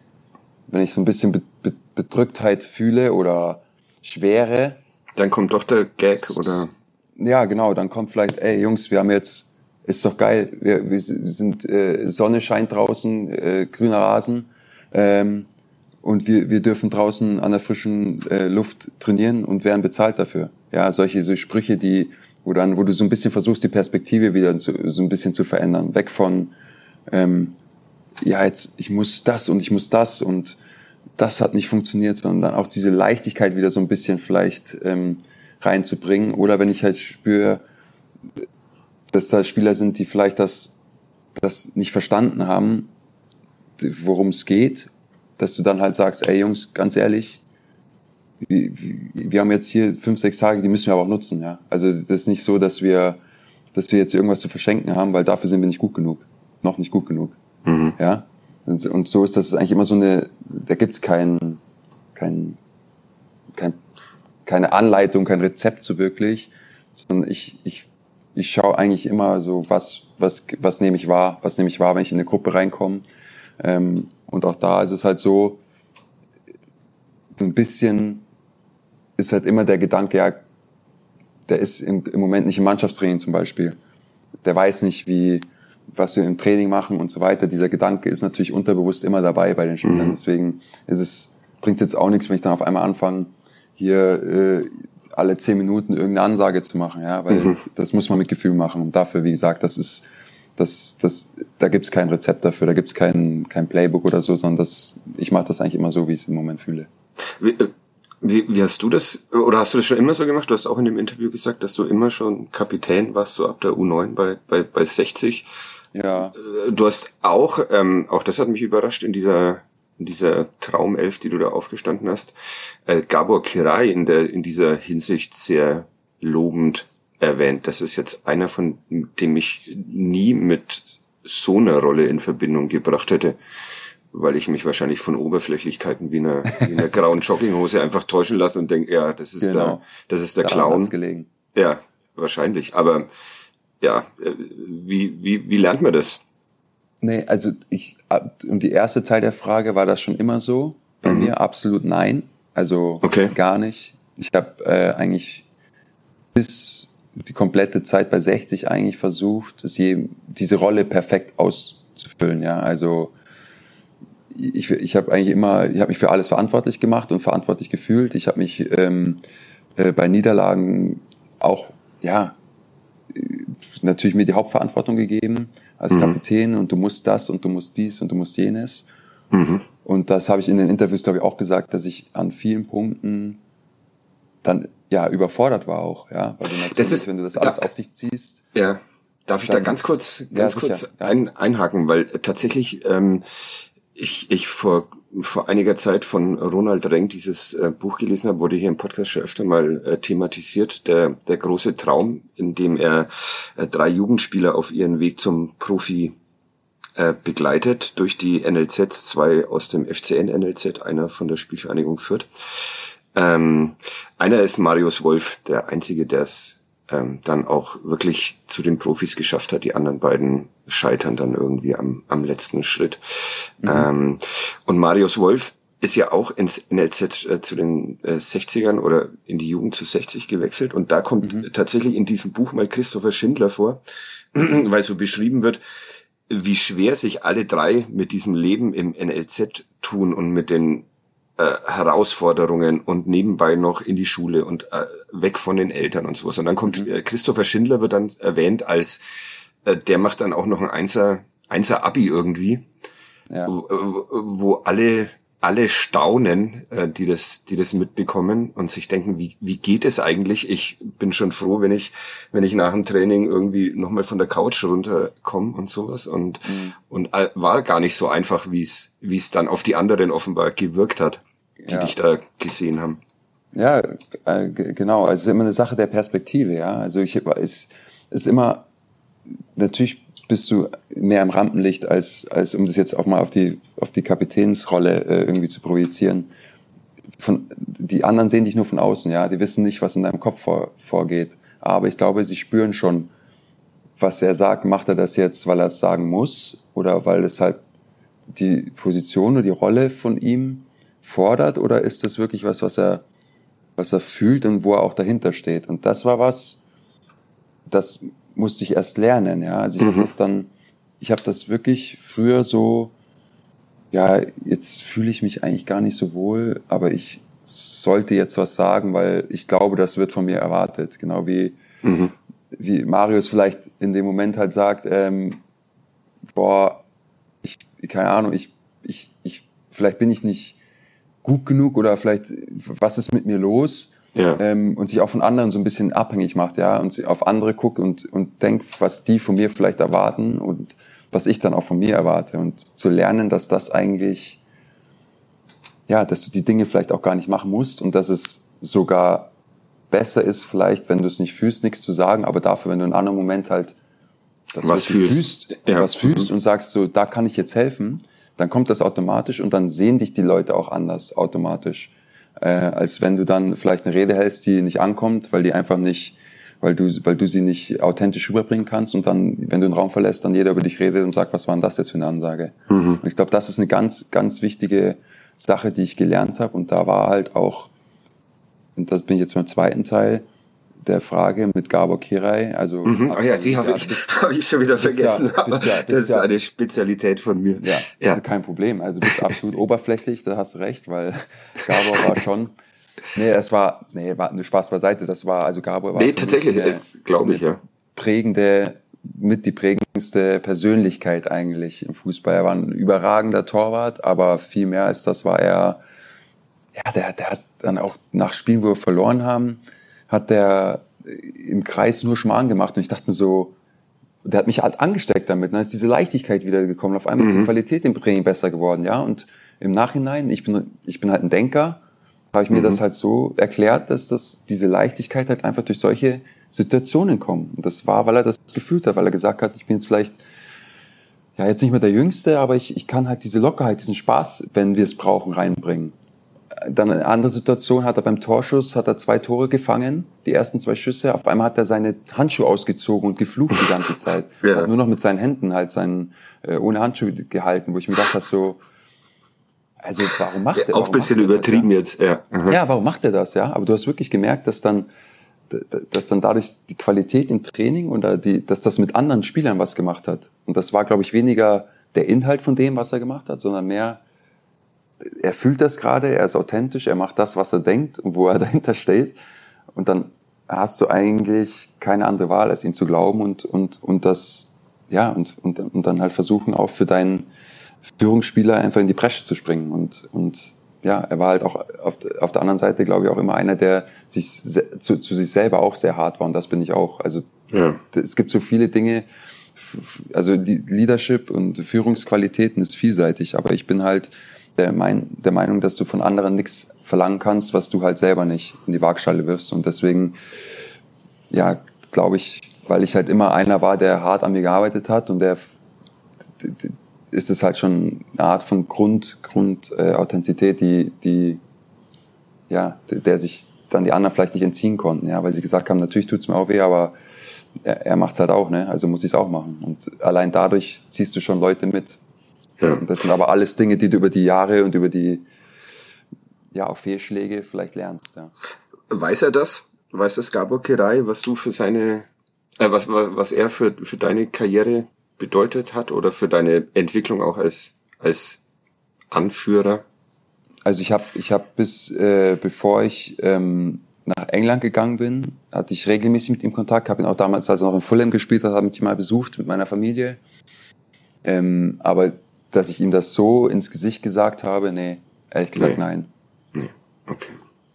wenn ich so ein bisschen be, be, Bedrücktheit fühle oder Schwere. Dann kommt doch der Gag oder? Ja, genau. Dann kommt vielleicht, ey Jungs, wir haben jetzt, ist doch geil, wir, wir sind, äh, Sonne scheint draußen, äh, grüner Rasen. Ähm, und wir, wir dürfen draußen an der frischen äh, Luft trainieren und werden bezahlt dafür. Ja, solche so Sprüche, die, wo dann, wo du so ein bisschen versuchst, die Perspektive wieder zu, so ein bisschen zu verändern. Weg von, ähm, ja, jetzt, ich muss das und ich muss das und das hat nicht funktioniert, sondern auch diese Leichtigkeit wieder so ein bisschen vielleicht ähm, reinzubringen. Oder wenn ich halt spüre, dass da Spieler sind, die vielleicht das, das nicht verstanden haben, worum es geht, dass du dann halt sagst, ey Jungs, ganz ehrlich, wir, wir haben jetzt hier fünf, sechs Tage, die müssen wir aber auch nutzen. Ja? Also das ist nicht so, dass wir, dass wir jetzt irgendwas zu verschenken haben, weil dafür sind wir nicht gut genug. Noch nicht gut genug. Mhm. Ja? Und, und so ist das eigentlich immer so eine, da gibt's kein, kein, kein, keine Anleitung, kein Rezept so wirklich, sondern ich, ich, ich schaue eigentlich immer so, was, was, was nehme ich wahr, was nehme ich wahr, wenn ich in eine Gruppe reinkomme. Ähm, und auch da ist es halt so, so ein bisschen ist halt immer der Gedanke, ja, der ist im, im Moment nicht im Mannschaftstraining zum Beispiel. Der weiß nicht, wie, was wir im Training machen und so weiter. Dieser Gedanke ist natürlich unterbewusst immer dabei bei den Spielern. Mhm. Deswegen ist es, bringt jetzt auch nichts, wenn ich dann auf einmal anfange, hier äh, alle zehn Minuten irgendeine Ansage zu machen, ja, weil mhm. das muss man mit Gefühl machen. Und dafür, wie gesagt, das ist, das, das, da gibt's kein Rezept dafür, da gibt's kein, kein Playbook oder so, sondern das, ich mache das eigentlich immer so, wie ich es im Moment fühle. Wie, äh, wie, wie hast du das, oder hast du das schon immer so gemacht? Du hast auch in dem Interview gesagt, dass du immer schon Kapitän warst, so ab der U9 bei, bei, bei 60. Ja. Äh, du hast auch, ähm, auch das hat mich überrascht in dieser in dieser Traumelf, die du da aufgestanden hast, äh, Gabor Kirai in der in dieser Hinsicht sehr lobend erwähnt. Das ist jetzt einer, von dem ich nie mit so einer Rolle in Verbindung gebracht hätte, weil ich mich wahrscheinlich von Oberflächlichkeiten wie einer, wie einer grauen Jogginghose einfach täuschen lasse und denke, ja, das ist genau. der, das ist der da Clown. Ja, wahrscheinlich. Aber ja, äh, wie, wie, wie lernt man das? Nee, also ich, und die erste Teil der Frage, war das schon immer so? Bei mhm. mir absolut nein. Also okay. gar nicht. Ich habe äh, eigentlich bis die komplette Zeit bei 60 eigentlich versucht, je, diese Rolle perfekt auszufüllen. Ja, also ich, ich habe eigentlich immer, ich habe mich für alles verantwortlich gemacht und verantwortlich gefühlt. Ich habe mich ähm, äh, bei Niederlagen auch ja natürlich mir die Hauptverantwortung gegeben als mhm. Kapitän und du musst das und du musst dies und du musst jenes. Mhm. Und das habe ich in den Interviews, glaube ich, auch gesagt, dass ich an vielen Punkten dann ja überfordert war auch, ja. Weil du natürlich, das ist, wenn du das alles da, auf dich ziehst. Ja. Darf ich da ganz kurz, ganz ja, kurz ein, einhaken, weil tatsächlich ähm, ich, ich vor vor einiger Zeit von Ronald Reng dieses äh, Buch gelesen habe, wurde hier im Podcast schon öfter mal äh, thematisiert, der, der große Traum, in dem er äh, drei Jugendspieler auf ihren Weg zum Profi äh, begleitet durch die NLZs, zwei aus dem FCN NLZ, einer von der Spielvereinigung Fürth. Ähm, einer ist Marius Wolf, der einzige, der es ähm, dann auch wirklich zu den Profis geschafft hat. Die anderen beiden scheitern dann irgendwie am, am letzten Schritt. Mhm. Ähm, und Marius Wolf ist ja auch ins NLZ äh, zu den äh, 60ern oder in die Jugend zu 60 gewechselt. Und da kommt mhm. tatsächlich in diesem Buch mal Christopher Schindler vor, weil so beschrieben wird, wie schwer sich alle drei mit diesem Leben im NLZ tun und mit den äh, Herausforderungen und nebenbei noch in die Schule und äh, weg von den Eltern und sowas. Und dann kommt mhm. äh, Christopher Schindler wird dann erwähnt als äh, der macht dann auch noch ein Einser Einser Abi irgendwie, ja. wo, wo alle alle staunen, äh, die das, die das mitbekommen und sich denken, wie, wie geht es eigentlich? Ich bin schon froh, wenn ich, wenn ich nach dem Training irgendwie nochmal von der Couch runterkomme und sowas und, mhm. und äh, war gar nicht so einfach, wie es, wie es dann auf die anderen offenbar gewirkt hat, die ja. dich da gesehen haben. Ja, äh, genau. Also es ist immer eine Sache der Perspektive, ja. Also ich, es ist immer, natürlich bist du mehr im Rampenlicht, als, als um das jetzt auch mal auf die, auf die Kapitänsrolle äh, irgendwie zu projizieren. Von, die anderen sehen dich nur von außen, ja, die wissen nicht, was in deinem Kopf vor, vorgeht. Aber ich glaube, sie spüren schon, was er sagt. Macht er das jetzt, weil er es sagen muss oder weil es halt die Position oder die Rolle von ihm fordert oder ist das wirklich was, was er, was er fühlt und wo er auch dahinter steht? Und das war was, das musste ich erst lernen, ja. Also ich mhm. habe das dann, ich habe das wirklich früher so, ja, jetzt fühle ich mich eigentlich gar nicht so wohl, aber ich sollte jetzt was sagen, weil ich glaube, das wird von mir erwartet. Genau wie, mhm. wie Marius vielleicht in dem Moment halt sagt, ähm, boah, ich, keine Ahnung, ich, ich, ich, vielleicht bin ich nicht gut genug oder vielleicht, was ist mit mir los? ja. ähm, und sich auch von anderen so ein bisschen abhängig macht, ja, und auf andere guckt und, und denkt, was die von mir vielleicht erwarten und was ich dann auch von mir erwarte und zu lernen, dass das eigentlich, ja, dass du die Dinge vielleicht auch gar nicht machen musst und dass es sogar besser ist, vielleicht, wenn du es nicht fühlst, nichts zu sagen, aber dafür, wenn du in einem anderen Moment halt das was fühlst, fühlst ja. was fühlst mhm. und sagst so, da kann ich jetzt helfen, dann kommt das automatisch und dann sehen dich die Leute auch anders automatisch äh, als wenn du dann vielleicht eine Rede hältst, die nicht ankommt, weil die einfach nicht, weil du, weil du sie nicht authentisch rüberbringen kannst und dann, wenn du den Raum verlässt, dann jeder über dich redet und sagt, was war denn das jetzt für eine Ansage? Mhm. Und ich glaube, das ist eine ganz, ganz wichtige Sache, die ich gelernt habe und da war halt auch, und das bin ich jetzt beim zweiten Teil, der Frage mit Gabor Kirai. Also mhm. oh ja, die habe ich, hab ich schon wieder vergessen. Ja, aber ja, das ist ja, eine Spezialität von mir. Ja, ja. Also kein Problem. Also du bist absolut oberflächlich, da hast du recht, weil Gabor war schon. Nee, es war, nee, war eine Spaß beiseite. Das war, also Gabor war. Nee, tatsächlich, glaube ich, ja. Prägende, mit die prägendste Persönlichkeit eigentlich im Fußball. Er war ein überragender Torwart, aber viel mehr als das war er, ja, der, der hat dann auch nach Spielen, wo wir verloren haben, hat der im Kreis nur Schmarrn gemacht und ich dachte mir so, der hat mich halt angesteckt damit. Dann ist diese Leichtigkeit wieder gekommen. Auf einmal mhm. ist die mhm. Qualität im Training besser geworden, ja. Und im Nachhinein, ich bin, ich bin halt ein Denker, habe ich mir mhm. das halt so erklärt, dass das, diese Leichtigkeit halt einfach durch solche Situationen kommt. Und das war, weil er das gefühlt hat, weil er gesagt hat, ich bin jetzt vielleicht, ja, jetzt nicht mehr der Jüngste, aber ich, ich kann halt diese Lockerheit, diesen Spaß, wenn wir es brauchen, reinbringen dann eine andere Situation hat er beim Torschuss, hat er zwei Tore gefangen, die ersten zwei Schüsse. Auf einmal hat er seine Handschuhe ausgezogen und geflucht die ganze Zeit. ja. Hat nur noch mit seinen Händen halt seinen, äh, ohne Handschuhe gehalten, wo ich mir gedacht habe, so, also warum macht er Auch ein bisschen übertrieben das, ja? jetzt, ja. Ja, warum macht er das, ja? Aber du hast wirklich gemerkt, dass dann, dass dann dadurch die Qualität im Training oder die, dass das mit anderen Spielern was gemacht hat. Und das war, glaube ich, weniger der Inhalt von dem, was er gemacht hat, sondern mehr er fühlt das gerade, er ist authentisch, er macht das, was er denkt und wo er dahinter steht. Und dann hast du eigentlich keine andere Wahl, als ihm zu glauben und, und, und das, ja, und, und, und dann halt versuchen, auch für deinen Führungsspieler einfach in die Bresche zu springen. Und, und ja, er war halt auch auf, auf der anderen Seite, glaube ich, auch immer einer, der sich zu, zu sich selber auch sehr hart war. Und das bin ich auch. Also ja. es gibt so viele Dinge, also die Leadership und Führungsqualitäten ist vielseitig, aber ich bin halt der, mein, der Meinung, dass du von anderen nichts verlangen kannst, was du halt selber nicht in die Waagschale wirfst. Und deswegen, ja, glaube ich, weil ich halt immer einer war, der hart an mir gearbeitet hat und der ist es halt schon eine Art von Grund, Grund äh, die, die, ja, der sich dann die anderen vielleicht nicht entziehen konnten, ja, weil sie gesagt haben, natürlich tut's mir auch weh, aber er, er macht's halt auch, ne? Also muss ich es auch machen. Und allein dadurch ziehst du schon Leute mit. Ja. Und das sind aber alles Dinge, die du über die Jahre und über die ja auch Fehlschläge vielleicht lernst. Ja. Weiß er das? Weiß das Gabor Kirai, was du für seine, äh, was, was, was er für, für deine Karriere bedeutet hat oder für deine Entwicklung auch als, als Anführer? Also ich habe ich hab bis, äh, bevor ich ähm, nach England gegangen bin, hatte ich regelmäßig mit ihm Kontakt, habe ihn auch damals, als er noch in Fulham gespielt hat, habe ich ihn mal besucht mit meiner Familie. Ähm, aber dass ich ihm das so ins Gesicht gesagt habe, nee, ehrlich gesagt nee. nein. Nee, okay.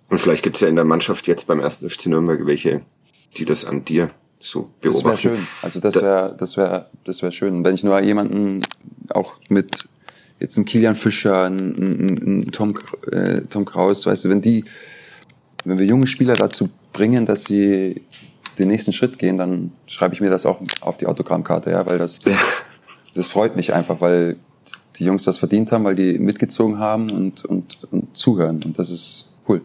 Und vielleicht gibt's ja in der Mannschaft jetzt beim ersten FC Nürnberg welche, die das an dir so beobachten. Das wäre schön. Also das wäre, das wäre, das wäre schön. wenn ich nur jemanden auch mit jetzt ein Kilian Fischer, ein, Tom, äh, Tom Kraus, weißt du, wenn die, wenn wir junge Spieler dazu bringen, dass sie den nächsten Schritt gehen, dann schreibe ich mir das auch auf die Autogrammkarte, ja, weil das, das freut mich einfach, weil die Jungs das verdient haben, weil die mitgezogen haben und, und, und zuhören. Und das ist cool.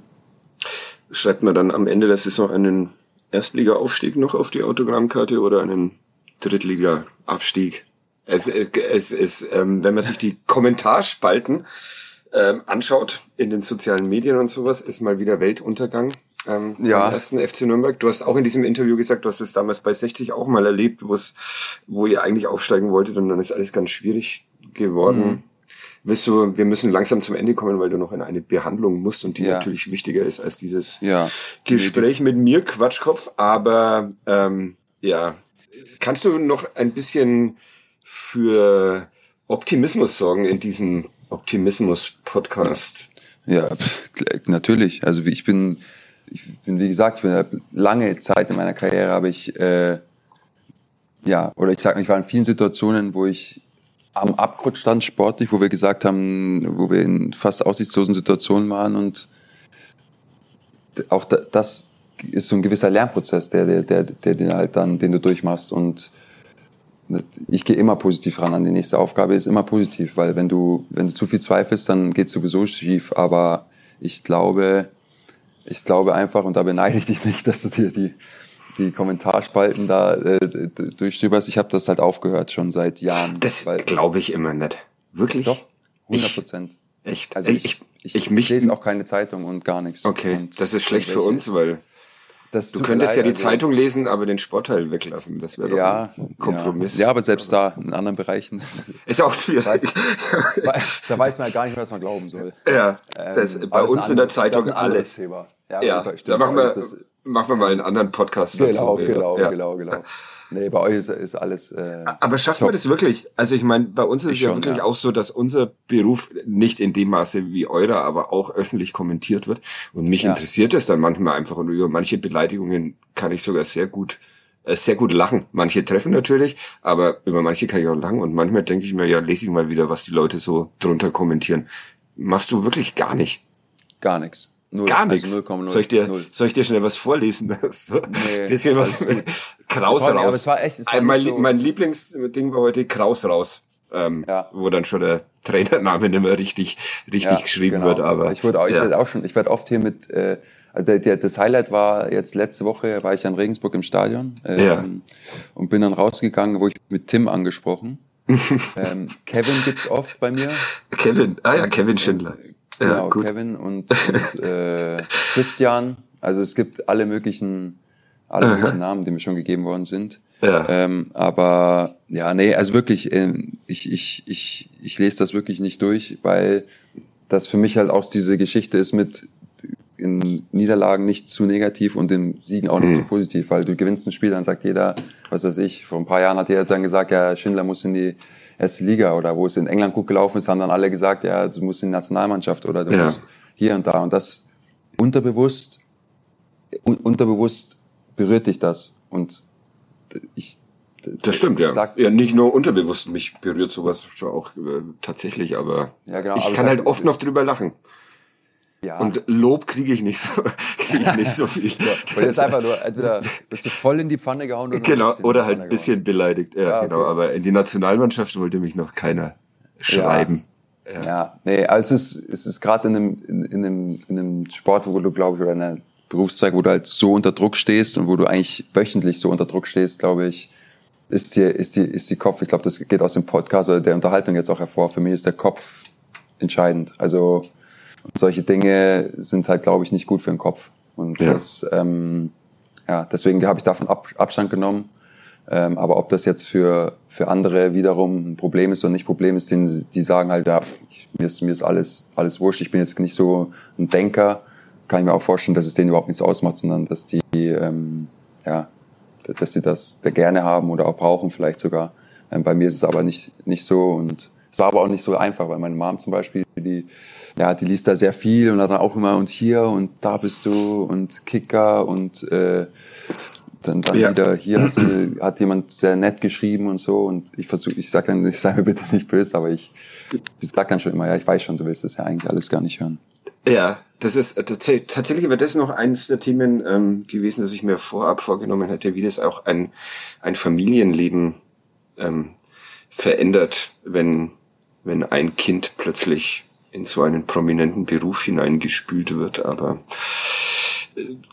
Schreibt man dann am Ende der Saison einen Erstliga-Aufstieg noch auf die Autogrammkarte oder einen Drittliga-Abstieg? Es, es, es, ähm, wenn man sich die Kommentarspalten ähm, anschaut in den sozialen Medien und sowas, ist mal wieder Weltuntergang. Ähm, ja. Ersten FC Nürnberg. Du hast auch in diesem Interview gesagt, du hast es damals bei 60 auch mal erlebt, wo es, wo ihr eigentlich aufsteigen wolltet und dann ist alles ganz schwierig geworden. Mhm. Willst du, wir müssen langsam zum Ende kommen, weil du noch in eine Behandlung musst und die ja. natürlich wichtiger ist als dieses ja. Gespräch mit mir, Quatschkopf. Aber ähm, ja, kannst du noch ein bisschen für Optimismus sorgen in diesem Optimismus-Podcast? Ja, natürlich. Also ich bin, ich bin, wie gesagt, ich bin lange Zeit in meiner Karriere habe ich, äh, ja, oder ich sage, ich war in vielen Situationen, wo ich am Abgrund stand sportlich, wo wir gesagt haben, wo wir in fast aussichtslosen Situationen waren und auch das ist so ein gewisser Lernprozess, der, der, der, der den halt dann, den du durchmachst und ich gehe immer positiv ran an die nächste Aufgabe, ist immer positiv, weil wenn du, wenn du zu viel zweifelst, dann geht sowieso schief. Aber ich glaube, ich glaube einfach, und da beneide ich dich nicht, dass du dir die, die Kommentarspalten da äh, durchstöberst. Ich habe das halt aufgehört schon seit Jahren. Das glaube ich immer nicht. Wirklich? Doch, 100 Prozent. Echt? Also ich, ich, ich, ich, ich lese auch keine Zeitung und gar nichts. Okay, und das ist schlecht für uns, weil du könntest ja die also, Zeitung lesen, aber den Sportteil weglassen. Das wäre doch ja, ein Kompromiss. Ja. ja. aber selbst da, in anderen Bereichen. Ist auch schwierig. Weiß, da weiß man ja gar nicht, was man glauben soll. Ja, das, ähm, bei uns in der Zeitung alles. Ja, ja da machen wir, machen wir mal einen anderen Podcast genau, dazu. Genau, ja. genau, genau. Nee, bei euch ist, ist alles. Äh, Aber schafft top. man das wirklich? Also ich meine, bei uns ist es ja wirklich ja. auch so, dass unser Beruf nicht in dem Maße wie eurer, aber auch öffentlich kommentiert wird. Und mich ja. interessiert es dann manchmal einfach und über manche Beleidigungen kann ich sogar sehr gut äh, sehr gut lachen. Manche treffen natürlich, aber über manche kann ich auch lachen und manchmal denke ich mir, ja, lese ich mal wieder, was die Leute so drunter kommentieren. Machst du wirklich gar nicht? Gar nichts. Null, Gar also nichts. 0, soll, ich dir, soll ich dir schnell was vorlesen? so, nee, bisschen was. Kraus toll, raus. Echt, war mein, so mein Lieblingsding war heute Kraus raus. Ähm, ja. wo dann schon der Trainername nicht mehr richtig, richtig ja, geschrieben genau. wird. Aber ich wurde auch, ja. ich auch schon, ich werde oft hier mit, äh, also der, der, das Highlight war jetzt letzte Woche, war ich in Regensburg im Stadion ähm, ja. und bin dann rausgegangen, wo ich mit Tim angesprochen. ähm, Kevin gibt's oft bei mir. Kevin, ah ja, Kevin Schindler. Genau, ja, Kevin und, und äh, Christian. Also es gibt alle möglichen, alle Aha. möglichen Namen, die mir schon gegeben worden sind. Ja. Ähm, aber ja, nee, also wirklich, äh, ich, ich, ich, ich lese das wirklich nicht durch, weil das für mich halt auch diese Geschichte ist mit in Niederlagen nicht zu negativ und in Siegen auch nicht mhm. zu positiv, weil du gewinnst ein Spiel, dann sagt jeder, was weiß ich, vor ein paar Jahren hat jeder dann gesagt, ja, Schindler muss in die erste Liga oder wo es in England gut gelaufen ist, haben dann alle gesagt, ja, du musst in die Nationalmannschaft oder du ja. musst hier und da. Und das unterbewusst, un unterbewusst berührt dich das. Und ich. Das stimmt, ja. Sag, ja, nicht nur unterbewusst, mich berührt sowas auch äh, tatsächlich, aber ja, genau, ich aber kann halt oft noch drüber lachen. Ja. Und Lob kriege ich nicht so, kriege ich nicht so viel. ja, jetzt einfach nur, entweder bist du voll in die Pfanne gehauen oder Genau, oder halt ein bisschen beleidigt. Ja, ja genau. Aber in die Nationalmannschaft wollte mich noch keiner schreiben. Ja, ja. nee, also es ist, es ist gerade in einem, in, in, einem, in einem Sport, wo du, glaube ich, oder in einer Berufszweig, wo du halt so unter Druck stehst und wo du eigentlich wöchentlich so unter Druck stehst, glaube ich, ist die, ist die, ist die Kopf, ich glaube, das geht aus dem Podcast oder der Unterhaltung jetzt auch hervor. Für mich ist der Kopf entscheidend. Also solche Dinge sind halt, glaube ich, nicht gut für den Kopf. Und ja. das, ähm, ja, deswegen habe ich davon Ab Abstand genommen. Ähm, aber ob das jetzt für, für andere wiederum ein Problem ist oder nicht Problem ist, die, die sagen halt, ja, ich, mir ist, mir ist alles, alles wurscht, ich bin jetzt nicht so ein Denker, kann ich mir auch vorstellen, dass es denen überhaupt nichts ausmacht, sondern dass die, ähm, ja, dass sie das gerne haben oder auch brauchen vielleicht sogar. Ähm, bei mir ist es aber nicht, nicht so und es war aber auch nicht so einfach, weil meine Mom zum Beispiel, die, ja, die liest da sehr viel und hat dann auch immer und hier und da bist du und Kicker und äh, dann, dann ja. wieder hier hat, hat, jemand sehr nett geschrieben und so und ich versuche, ich sage dann, ich sage mir bitte nicht böse, aber ich, ich sag dann schon immer, ja, ich weiß schon, du willst das ja eigentlich alles gar nicht hören. Ja, das ist äh, tatsächlich aber das noch eines der Themen ähm, gewesen, das ich mir vorab vorgenommen hätte, wie das auch ein, ein Familienleben ähm, verändert, wenn, wenn ein Kind plötzlich in so einen prominenten Beruf hineingespült wird. Aber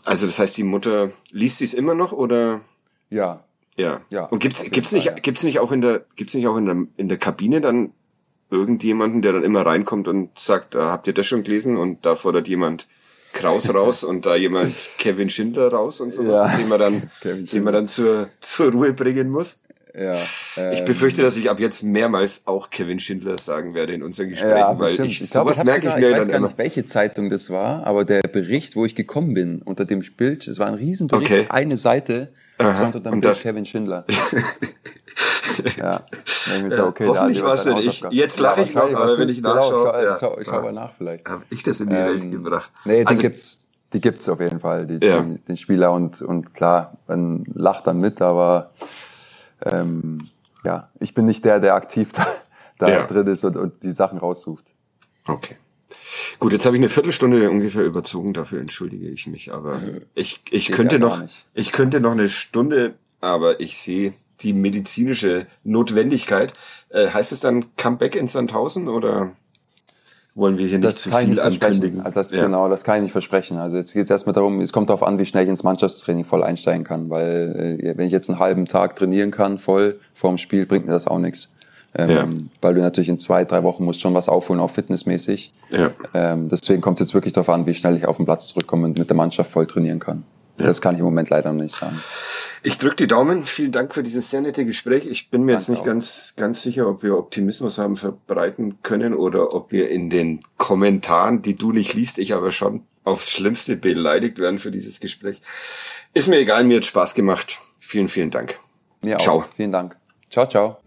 also das heißt, die Mutter liest sie es immer noch oder? Ja. Ja. ja Und gibt's gibt's nicht ja. gibt's nicht auch in der gibt's nicht auch in der in der Kabine dann irgendjemanden, der dann immer reinkommt und sagt, ah, habt ihr das schon gelesen? Und da fordert jemand Kraus raus und da jemand Kevin Schindler raus und sowas, ja. den man dann, den man dann zur, zur Ruhe bringen muss. Ja, ähm, ich befürchte, dass ich ab jetzt mehrmals auch Kevin Schindler sagen werde in unseren Gesprächen, ja, weil ich, ich sowas merke ich mir ich weiß gar nicht, welche Zeitung das war, aber der Bericht, wo ich gekommen bin, unter dem Bild, es war ein Riesenbericht, okay. eine Seite, Aha. unter dem Bild Kevin Schindler. ja. ja okay, hoffentlich war es nicht ich. Jetzt lache ich noch, aber wenn ich nachschaue, genau, ja, schau, ich schau mal nach vielleicht. Habe ich das in die ähm, Welt gebracht? Nee, also, die gibt's, die gibt's auf jeden Fall, die, ja. den, den Spieler und und klar, man lacht dann mit, aber ähm, ja, ich bin nicht der, der aktiv da, da ja. drin ist und, und die Sachen raussucht. Okay. Gut, jetzt habe ich eine Viertelstunde ungefähr überzogen, dafür entschuldige ich mich, aber äh, ich, ich könnte noch, ich könnte noch eine Stunde, aber ich sehe die medizinische Notwendigkeit. Äh, heißt es dann Comeback in Sandhausen oder wollen wir hier nicht das zu viel ankündigen? Also das, ja. Genau, das kann ich nicht versprechen. Also jetzt geht es erstmal darum, es kommt darauf an, wie schnell ich ins Mannschaftstraining voll einsteigen kann, weil äh, wenn ich jetzt einen halben Tag trainieren kann, voll vorm Spiel, bringt mir das auch nichts. Ähm, ja. Weil du natürlich in zwei, drei Wochen musst schon was aufholen, auch fitnessmäßig. Ja. Ähm, deswegen kommt es jetzt wirklich darauf an, wie schnell ich auf den Platz zurückkomme und mit der Mannschaft voll trainieren kann. Das kann ich im Moment leider nicht sagen. Ich drücke die Daumen. Vielen Dank für dieses sehr nette Gespräch. Ich bin mir Danke jetzt nicht auch. ganz, ganz sicher, ob wir Optimismus haben verbreiten können oder ob wir in den Kommentaren, die du nicht liest, ich aber schon aufs Schlimmste beleidigt werden für dieses Gespräch. Ist mir egal, mir hat Spaß gemacht. Vielen, vielen Dank. Mir ciao. auch. Vielen Dank. Ciao, ciao.